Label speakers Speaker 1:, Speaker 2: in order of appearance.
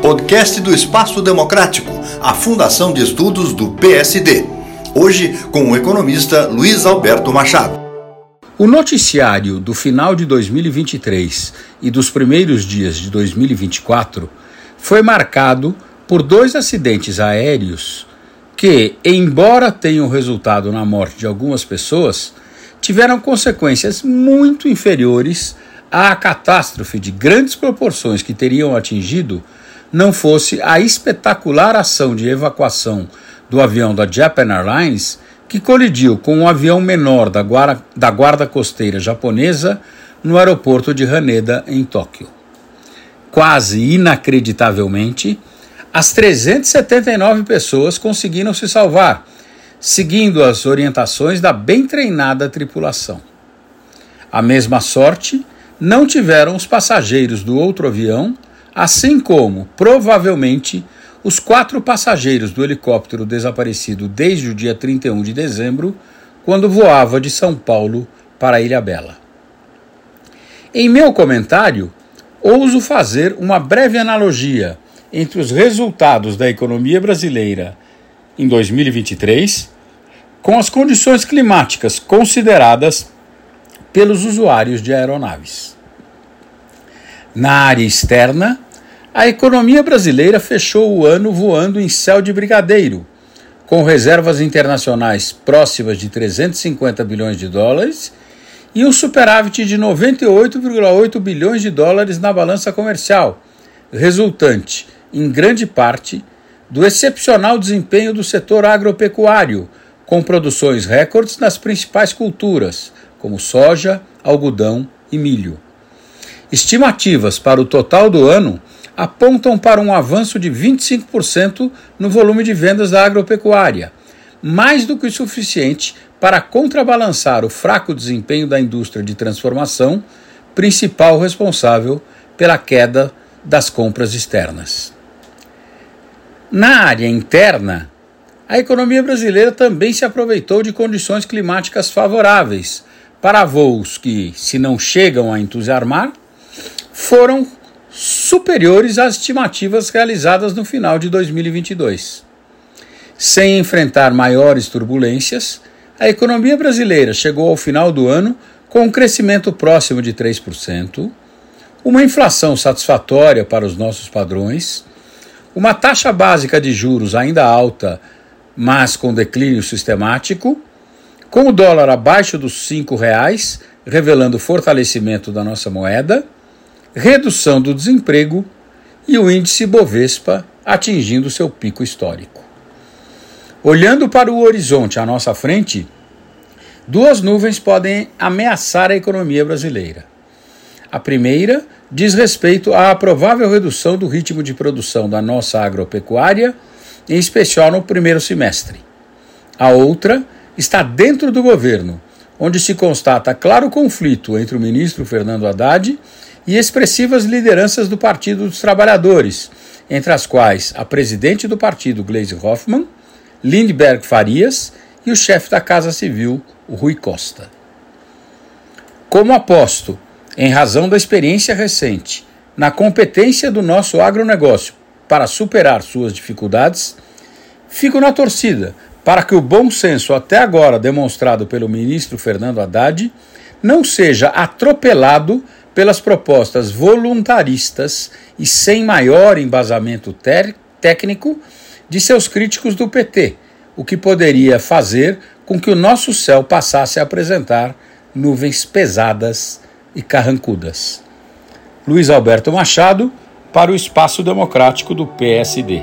Speaker 1: Podcast do Espaço Democrático, a Fundação de Estudos do PSD. Hoje com o economista Luiz Alberto Machado.
Speaker 2: O noticiário do final de 2023 e dos primeiros dias de 2024 foi marcado por dois acidentes aéreos que, embora tenham resultado na morte de algumas pessoas, tiveram consequências muito inferiores à catástrofe de grandes proporções que teriam atingido não fosse a espetacular ação de evacuação do avião da Japan Airlines, que colidiu com um avião menor da guarda, da guarda costeira japonesa no aeroporto de Haneda, em Tóquio. Quase inacreditavelmente, as 379 pessoas conseguiram se salvar, seguindo as orientações da bem treinada tripulação. A mesma sorte não tiveram os passageiros do outro avião assim como, provavelmente, os quatro passageiros do helicóptero desaparecido desde o dia 31 de dezembro, quando voava de São Paulo para Ilha Bela. Em meu comentário, ouso fazer uma breve analogia entre os resultados da economia brasileira em 2023 com as condições climáticas consideradas pelos usuários de aeronaves. Na área externa, a economia brasileira fechou o ano voando em céu de brigadeiro, com reservas internacionais próximas de 350 bilhões de dólares e um superávit de 98,8 bilhões de dólares na balança comercial, resultante, em grande parte, do excepcional desempenho do setor agropecuário, com produções recordes nas principais culturas, como soja, algodão e milho. Estimativas para o total do ano apontam para um avanço de 25% no volume de vendas da agropecuária, mais do que o suficiente para contrabalançar o fraco desempenho da indústria de transformação, principal responsável pela queda das compras externas. Na área interna, a economia brasileira também se aproveitou de condições climáticas favoráveis para voos que, se não chegam a entusiasmar, foram superiores às estimativas realizadas no final de 2022. Sem enfrentar maiores turbulências, a economia brasileira chegou ao final do ano com um crescimento próximo de 3%, uma inflação satisfatória para os nossos padrões, uma taxa básica de juros ainda alta, mas com declínio sistemático, com o dólar abaixo dos R$ reais, revelando fortalecimento da nossa moeda redução do desemprego e o índice Bovespa atingindo seu pico histórico. Olhando para o horizonte à nossa frente, duas nuvens podem ameaçar a economia brasileira. A primeira diz respeito à provável redução do ritmo de produção da nossa agropecuária, em especial no primeiro semestre. A outra está dentro do governo, onde se constata claro conflito entre o ministro Fernando Haddad e expressivas lideranças do Partido dos Trabalhadores, entre as quais a presidente do partido, Gleisi Hoffmann, Lindbergh Farias e o chefe da Casa Civil, Rui Costa. Como aposto, em razão da experiência recente, na competência do nosso agronegócio para superar suas dificuldades, fico na torcida para que o bom senso até agora demonstrado pelo ministro Fernando Haddad não seja atropelado pelas propostas voluntaristas e sem maior embasamento técnico de seus críticos do PT, o que poderia fazer com que o nosso céu passasse a apresentar nuvens pesadas e carrancudas. Luiz Alberto Machado, para o Espaço Democrático do PSD.